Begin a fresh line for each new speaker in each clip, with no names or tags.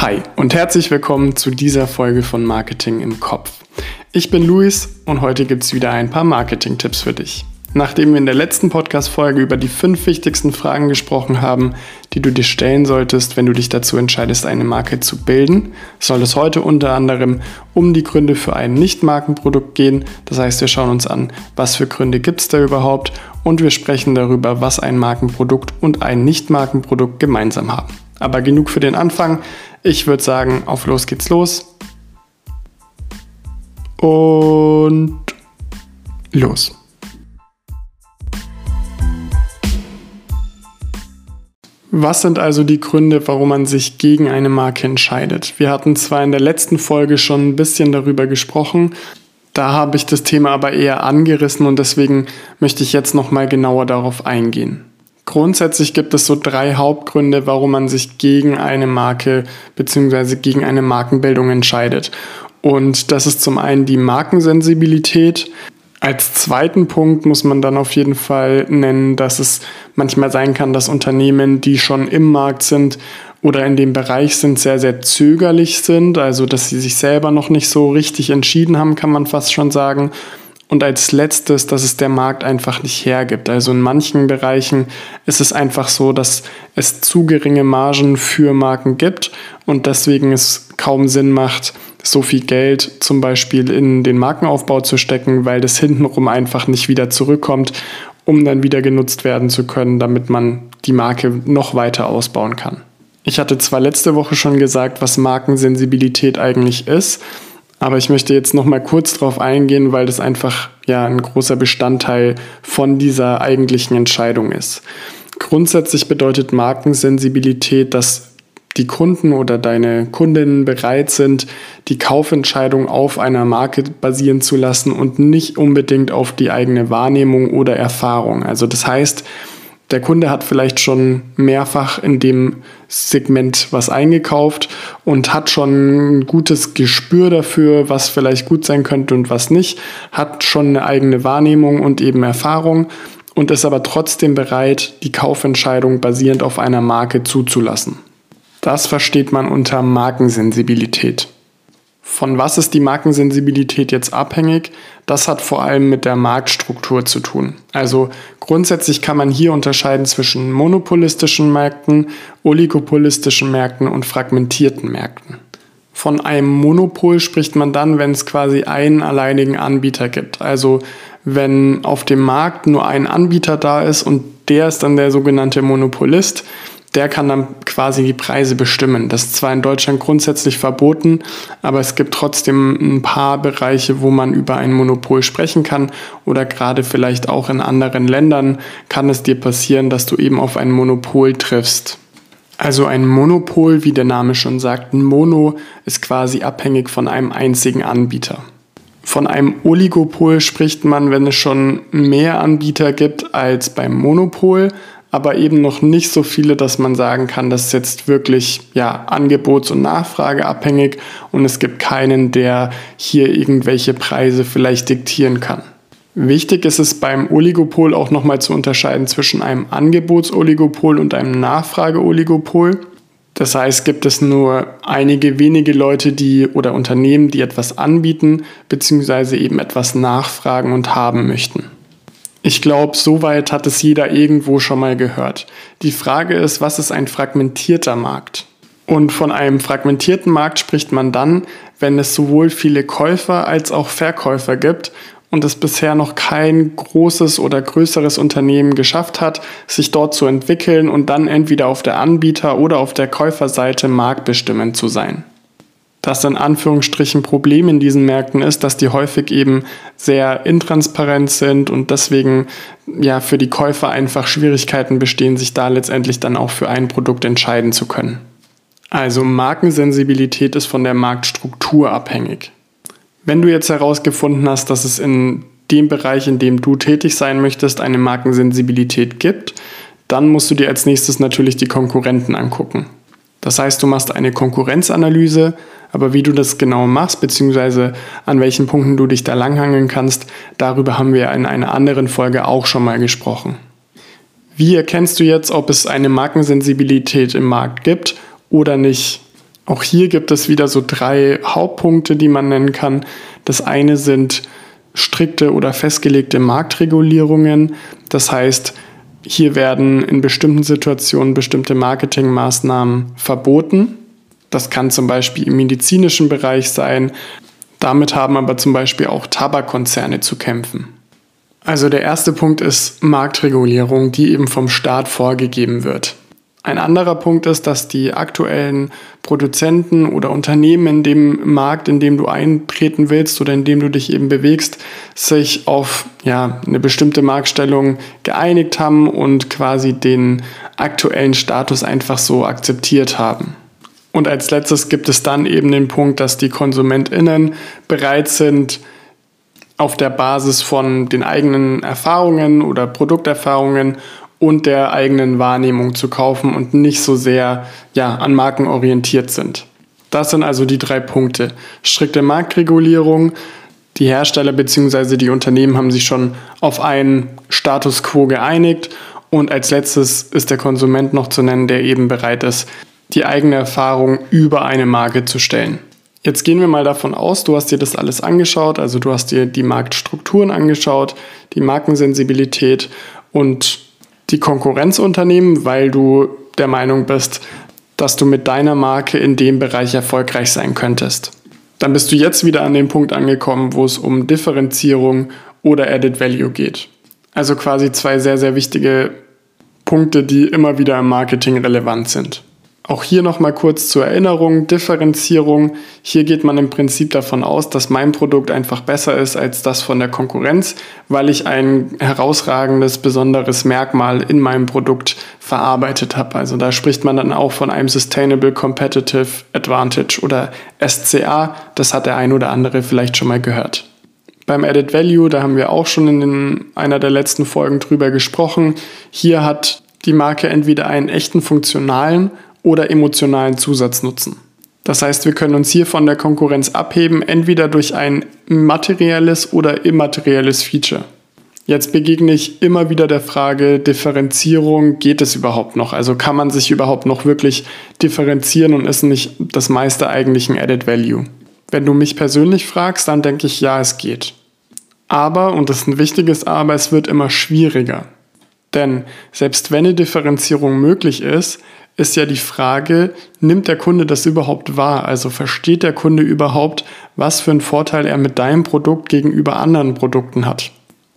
Hi und herzlich willkommen zu dieser Folge von Marketing im Kopf. Ich bin Luis und heute gibt es wieder ein paar Marketing-Tipps für dich. Nachdem wir in der letzten Podcast-Folge über die fünf wichtigsten Fragen gesprochen haben, die du dir stellen solltest, wenn du dich dazu entscheidest, eine Marke zu bilden, soll es heute unter anderem um die Gründe für ein Nicht-Markenprodukt gehen. Das heißt, wir schauen uns an, was für Gründe gibt es da überhaupt und wir sprechen darüber, was ein Markenprodukt und ein Nicht-Markenprodukt gemeinsam haben. Aber genug für den Anfang. Ich würde sagen, auf los geht's los. Und los. Was sind also die Gründe, warum man sich gegen eine Marke entscheidet? Wir hatten zwar in der letzten Folge schon ein bisschen darüber gesprochen, da habe ich das Thema aber eher angerissen und deswegen möchte ich jetzt noch mal genauer darauf eingehen. Grundsätzlich gibt es so drei Hauptgründe, warum man sich gegen eine Marke bzw. gegen eine Markenbildung entscheidet. Und das ist zum einen die Markensensibilität, als zweiten Punkt muss man dann auf jeden Fall nennen, dass es manchmal sein kann, dass Unternehmen, die schon im Markt sind oder in dem Bereich sind, sehr, sehr zögerlich sind, also dass sie sich selber noch nicht so richtig entschieden haben, kann man fast schon sagen. Und als letztes, dass es der Markt einfach nicht hergibt. Also in manchen Bereichen ist es einfach so, dass es zu geringe Margen für Marken gibt und deswegen es kaum Sinn macht, so viel Geld zum Beispiel in den Markenaufbau zu stecken, weil das hintenrum einfach nicht wieder zurückkommt, um dann wieder genutzt werden zu können, damit man die Marke noch weiter ausbauen kann. Ich hatte zwar letzte Woche schon gesagt, was Markensensibilität eigentlich ist, aber ich möchte jetzt noch mal kurz darauf eingehen, weil das einfach ja ein großer Bestandteil von dieser eigentlichen Entscheidung ist. Grundsätzlich bedeutet Markensensibilität, dass die Kunden oder deine Kundinnen bereit sind, die Kaufentscheidung auf einer Marke basieren zu lassen und nicht unbedingt auf die eigene Wahrnehmung oder Erfahrung. Also das heißt, der Kunde hat vielleicht schon mehrfach in dem Segment was eingekauft und hat schon ein gutes Gespür dafür, was vielleicht gut sein könnte und was nicht, hat schon eine eigene Wahrnehmung und eben Erfahrung und ist aber trotzdem bereit, die Kaufentscheidung basierend auf einer Marke zuzulassen. Das versteht man unter Markensensibilität. Von was ist die Markensensibilität jetzt abhängig? Das hat vor allem mit der Marktstruktur zu tun. Also grundsätzlich kann man hier unterscheiden zwischen monopolistischen Märkten, oligopolistischen Märkten und fragmentierten Märkten. Von einem Monopol spricht man dann, wenn es quasi einen alleinigen Anbieter gibt. Also wenn auf dem Markt nur ein Anbieter da ist und der ist dann der sogenannte Monopolist, der kann dann quasi die Preise bestimmen. Das ist zwar in Deutschland grundsätzlich verboten, aber es gibt trotzdem ein paar Bereiche, wo man über ein Monopol sprechen kann oder gerade vielleicht auch in anderen Ländern kann es dir passieren, dass du eben auf ein Monopol triffst. Also ein Monopol, wie der Name schon sagt, ein Mono ist quasi abhängig von einem einzigen Anbieter. Von einem Oligopol spricht man, wenn es schon mehr Anbieter gibt als beim Monopol, aber eben noch nicht so viele, dass man sagen kann, das ist jetzt wirklich ja, angebots- und nachfrageabhängig und es gibt keinen, der hier irgendwelche Preise vielleicht diktieren kann. Wichtig ist es beim Oligopol auch nochmal zu unterscheiden zwischen einem Angebotsoligopol und einem Nachfrageoligopol. Das heißt, gibt es nur einige wenige Leute, die oder Unternehmen, die etwas anbieten, beziehungsweise eben etwas nachfragen und haben möchten. Ich glaube, soweit hat es jeder irgendwo schon mal gehört. Die Frage ist, was ist ein fragmentierter Markt? Und von einem fragmentierten Markt spricht man dann, wenn es sowohl viele Käufer als auch Verkäufer gibt und es bisher noch kein großes oder größeres Unternehmen geschafft hat, sich dort zu entwickeln und dann entweder auf der Anbieter- oder auf der Käuferseite marktbestimmend zu sein. Das in Anführungsstrichen Problem in diesen Märkten ist, dass die häufig eben sehr intransparent sind und deswegen ja für die Käufer einfach Schwierigkeiten bestehen, sich da letztendlich dann auch für ein Produkt entscheiden zu können. Also Markensensibilität ist von der Marktstruktur abhängig. Wenn du jetzt herausgefunden hast, dass es in dem Bereich, in dem du tätig sein möchtest, eine Markensensibilität gibt, dann musst du dir als nächstes natürlich die Konkurrenten angucken. Das heißt, du machst eine Konkurrenzanalyse, aber wie du das genau machst, beziehungsweise an welchen Punkten du dich da langhangeln kannst, darüber haben wir in einer anderen Folge auch schon mal gesprochen. Wie erkennst du jetzt, ob es eine Markensensibilität im Markt gibt oder nicht? Auch hier gibt es wieder so drei Hauptpunkte, die man nennen kann. Das eine sind strikte oder festgelegte Marktregulierungen. Das heißt, hier werden in bestimmten Situationen bestimmte Marketingmaßnahmen verboten. Das kann zum Beispiel im medizinischen Bereich sein. Damit haben aber zum Beispiel auch Tabakkonzerne zu kämpfen. Also der erste Punkt ist Marktregulierung, die eben vom Staat vorgegeben wird. Ein anderer Punkt ist, dass die aktuellen Produzenten oder Unternehmen in dem Markt, in dem du eintreten willst oder in dem du dich eben bewegst, sich auf ja, eine bestimmte Marktstellung geeinigt haben und quasi den aktuellen Status einfach so akzeptiert haben. Und als letztes gibt es dann eben den Punkt, dass die KonsumentInnen bereit sind, auf der Basis von den eigenen Erfahrungen oder Produkterfahrungen und der eigenen Wahrnehmung zu kaufen und nicht so sehr ja, an Marken orientiert sind. Das sind also die drei Punkte. Strikte Marktregulierung. Die Hersteller bzw. die Unternehmen haben sich schon auf einen Status quo geeinigt. Und als letztes ist der Konsument noch zu nennen, der eben bereit ist, die eigene Erfahrung über eine Marke zu stellen. Jetzt gehen wir mal davon aus, du hast dir das alles angeschaut, also du hast dir die Marktstrukturen angeschaut, die Markensensibilität und die Konkurrenzunternehmen, weil du der Meinung bist, dass du mit deiner Marke in dem Bereich erfolgreich sein könntest. Dann bist du jetzt wieder an dem Punkt angekommen, wo es um Differenzierung oder Added Value geht. Also quasi zwei sehr, sehr wichtige Punkte, die immer wieder im Marketing relevant sind. Auch hier nochmal kurz zur Erinnerung, Differenzierung. Hier geht man im Prinzip davon aus, dass mein Produkt einfach besser ist als das von der Konkurrenz, weil ich ein herausragendes, besonderes Merkmal in meinem Produkt verarbeitet habe. Also da spricht man dann auch von einem Sustainable Competitive Advantage oder SCA. Das hat der ein oder andere vielleicht schon mal gehört. Beim Added Value, da haben wir auch schon in einer der letzten Folgen drüber gesprochen. Hier hat die Marke entweder einen echten funktionalen oder emotionalen Zusatznutzen. Das heißt, wir können uns hier von der Konkurrenz abheben, entweder durch ein materielles oder immaterielles Feature. Jetzt begegne ich immer wieder der Frage, Differenzierung, geht es überhaupt noch? Also kann man sich überhaupt noch wirklich differenzieren und ist nicht das meiste eigentlich ein Added Value? Wenn du mich persönlich fragst, dann denke ich, ja, es geht. Aber, und das ist ein wichtiges Aber, es wird immer schwieriger. Denn selbst wenn eine Differenzierung möglich ist, ist ja die Frage, nimmt der Kunde das überhaupt wahr? Also versteht der Kunde überhaupt, was für einen Vorteil er mit deinem Produkt gegenüber anderen Produkten hat?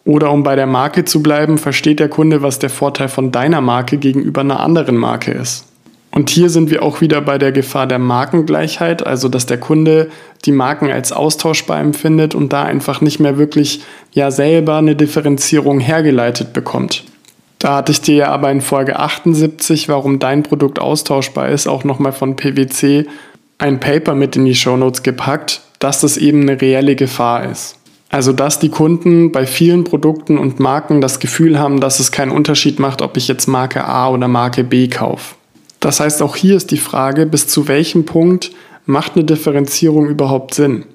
Oder um bei der Marke zu bleiben, versteht der Kunde, was der Vorteil von deiner Marke gegenüber einer anderen Marke ist? Und hier sind wir auch wieder bei der Gefahr der Markengleichheit, also dass der Kunde die Marken als austauschbar empfindet und da einfach nicht mehr wirklich ja selber eine Differenzierung hergeleitet bekommt. Da hatte ich dir ja aber in Folge 78, warum dein Produkt austauschbar ist, auch nochmal von PwC ein Paper mit in die Shownotes gepackt, dass das eben eine reelle Gefahr ist. Also dass die Kunden bei vielen Produkten und Marken das Gefühl haben, dass es keinen Unterschied macht, ob ich jetzt Marke A oder Marke B kaufe. Das heißt, auch hier ist die Frage, bis zu welchem Punkt macht eine Differenzierung überhaupt Sinn?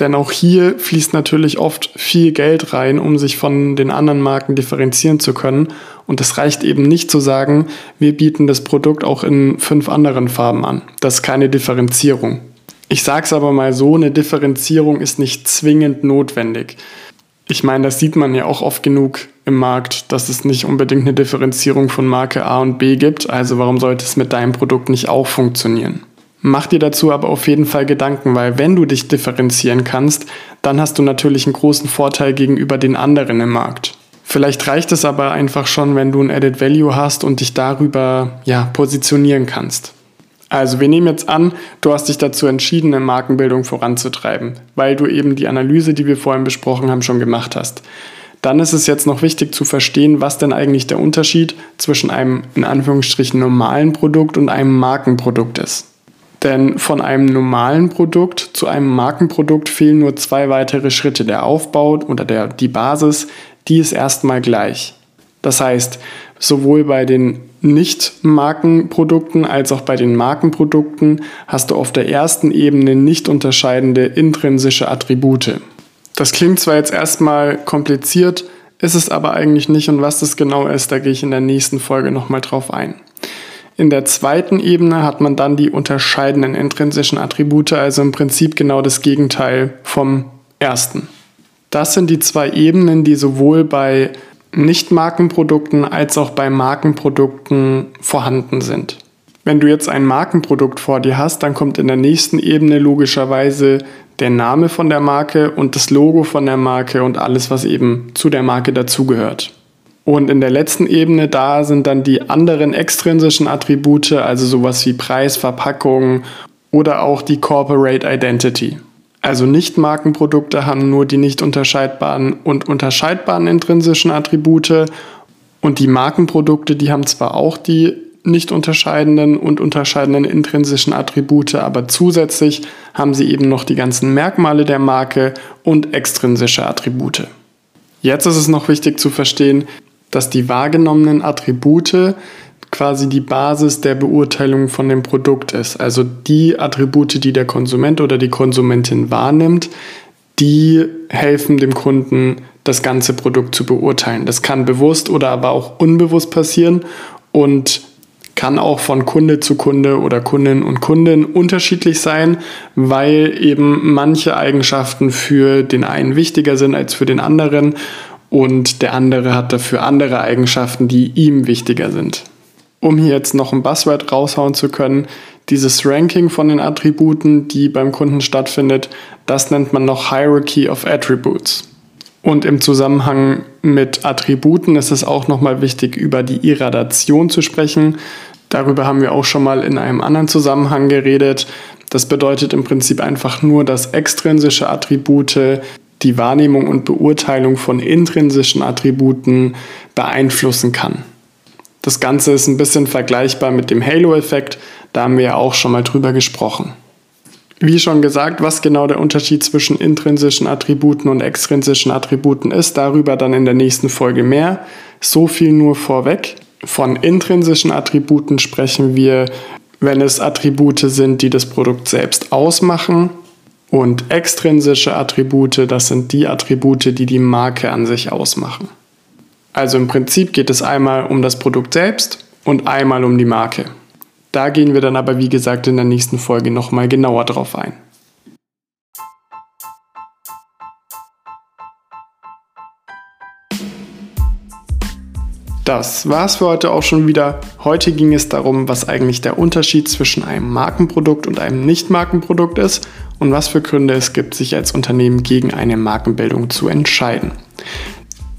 Denn auch hier fließt natürlich oft viel Geld rein, um sich von den anderen Marken differenzieren zu können. Und es reicht eben nicht zu sagen, wir bieten das Produkt auch in fünf anderen Farben an. Das ist keine Differenzierung. Ich sage es aber mal so, eine Differenzierung ist nicht zwingend notwendig. Ich meine, das sieht man ja auch oft genug im Markt, dass es nicht unbedingt eine Differenzierung von Marke A und B gibt. Also warum sollte es mit deinem Produkt nicht auch funktionieren? Mach dir dazu aber auf jeden Fall Gedanken, weil wenn du dich differenzieren kannst, dann hast du natürlich einen großen Vorteil gegenüber den anderen im Markt. Vielleicht reicht es aber einfach schon, wenn du ein Added Value hast und dich darüber ja, positionieren kannst. Also wir nehmen jetzt an, du hast dich dazu entschieden, eine Markenbildung voranzutreiben, weil du eben die Analyse, die wir vorhin besprochen haben, schon gemacht hast. Dann ist es jetzt noch wichtig zu verstehen, was denn eigentlich der Unterschied zwischen einem in Anführungsstrichen normalen Produkt und einem Markenprodukt ist. Denn von einem normalen Produkt zu einem Markenprodukt fehlen nur zwei weitere Schritte. Der Aufbau oder der, die Basis, die ist erstmal gleich. Das heißt, sowohl bei den Nicht-Markenprodukten als auch bei den Markenprodukten hast du auf der ersten Ebene nicht unterscheidende intrinsische Attribute. Das klingt zwar jetzt erstmal kompliziert, ist es aber eigentlich nicht und was das genau ist, da gehe ich in der nächsten Folge nochmal drauf ein. In der zweiten Ebene hat man dann die unterscheidenden intrinsischen Attribute, also im Prinzip genau das Gegenteil vom ersten. Das sind die zwei Ebenen, die sowohl bei Nicht-Markenprodukten als auch bei Markenprodukten vorhanden sind. Wenn du jetzt ein Markenprodukt vor dir hast, dann kommt in der nächsten Ebene logischerweise der Name von der Marke und das Logo von der Marke und alles, was eben zu der Marke dazugehört. Und in der letzten Ebene, da sind dann die anderen extrinsischen Attribute, also sowas wie Preis, Verpackung oder auch die Corporate Identity. Also Nicht-Markenprodukte haben nur die nicht unterscheidbaren und unterscheidbaren intrinsischen Attribute und die Markenprodukte, die haben zwar auch die nicht unterscheidenden und unterscheidenden intrinsischen Attribute, aber zusätzlich haben sie eben noch die ganzen Merkmale der Marke und extrinsische Attribute. Jetzt ist es noch wichtig zu verstehen, dass die wahrgenommenen Attribute quasi die Basis der Beurteilung von dem Produkt ist. Also die Attribute, die der Konsument oder die Konsumentin wahrnimmt, die helfen dem Kunden, das ganze Produkt zu beurteilen. Das kann bewusst oder aber auch unbewusst passieren und kann auch von Kunde zu Kunde oder Kundin und Kunden unterschiedlich sein, weil eben manche Eigenschaften für den einen wichtiger sind als für den anderen und der andere hat dafür andere Eigenschaften, die ihm wichtiger sind. Um hier jetzt noch ein Buzzword raushauen zu können, dieses Ranking von den Attributen, die beim Kunden stattfindet, das nennt man noch Hierarchy of Attributes. Und im Zusammenhang mit Attributen ist es auch nochmal wichtig, über die Irradation zu sprechen. Darüber haben wir auch schon mal in einem anderen Zusammenhang geredet. Das bedeutet im Prinzip einfach nur, dass extrinsische Attribute die Wahrnehmung und Beurteilung von intrinsischen Attributen beeinflussen kann. Das Ganze ist ein bisschen vergleichbar mit dem Halo-Effekt, da haben wir ja auch schon mal drüber gesprochen. Wie schon gesagt, was genau der Unterschied zwischen intrinsischen Attributen und extrinsischen Attributen ist, darüber dann in der nächsten Folge mehr. So viel nur vorweg. Von intrinsischen Attributen sprechen wir, wenn es Attribute sind, die das Produkt selbst ausmachen, und extrinsische Attribute, das sind die Attribute, die die Marke an sich ausmachen. Also im Prinzip geht es einmal um das Produkt selbst und einmal um die Marke. Da gehen wir dann aber wie gesagt in der nächsten Folge nochmal genauer drauf ein. Das war's für heute auch schon wieder. Heute ging es darum, was eigentlich der Unterschied zwischen einem Markenprodukt und einem Nicht-Markenprodukt ist und was für Gründe es gibt, sich als Unternehmen gegen eine Markenbildung zu entscheiden.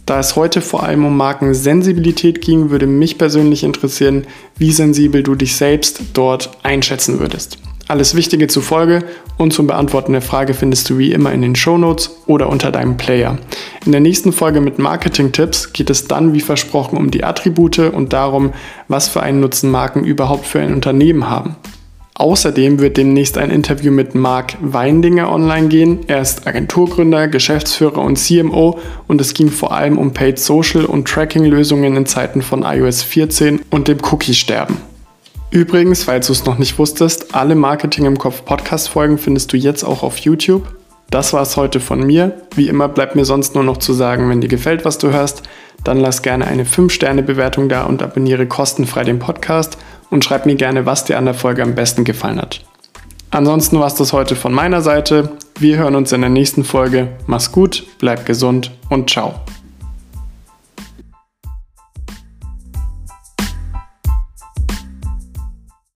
Da es heute vor allem um Markensensibilität ging, würde mich persönlich interessieren, wie sensibel du dich selbst dort einschätzen würdest. Alles Wichtige zur Folge und zum Beantworten der Frage findest du wie immer in den Shownotes oder unter deinem Player. In der nächsten Folge mit Marketing-Tipps geht es dann wie versprochen um die Attribute und darum, was für einen Nutzen Marken überhaupt für ein Unternehmen haben. Außerdem wird demnächst ein Interview mit Marc Weindinger online gehen. Er ist Agenturgründer, Geschäftsführer und CMO und es ging vor allem um Paid Social und Tracking-Lösungen in Zeiten von iOS 14 und dem Cookie-Sterben. Übrigens, falls du es noch nicht wusstest, alle Marketing im Kopf Podcast-Folgen findest du jetzt auch auf YouTube. Das war es heute von mir. Wie immer bleibt mir sonst nur noch zu sagen, wenn dir gefällt, was du hörst, dann lass gerne eine 5-Sterne-Bewertung da und abonniere kostenfrei den Podcast und schreib mir gerne, was dir an der Folge am besten gefallen hat. Ansonsten war es das heute von meiner Seite. Wir hören uns in der nächsten Folge. Mach's gut, bleib gesund und ciao.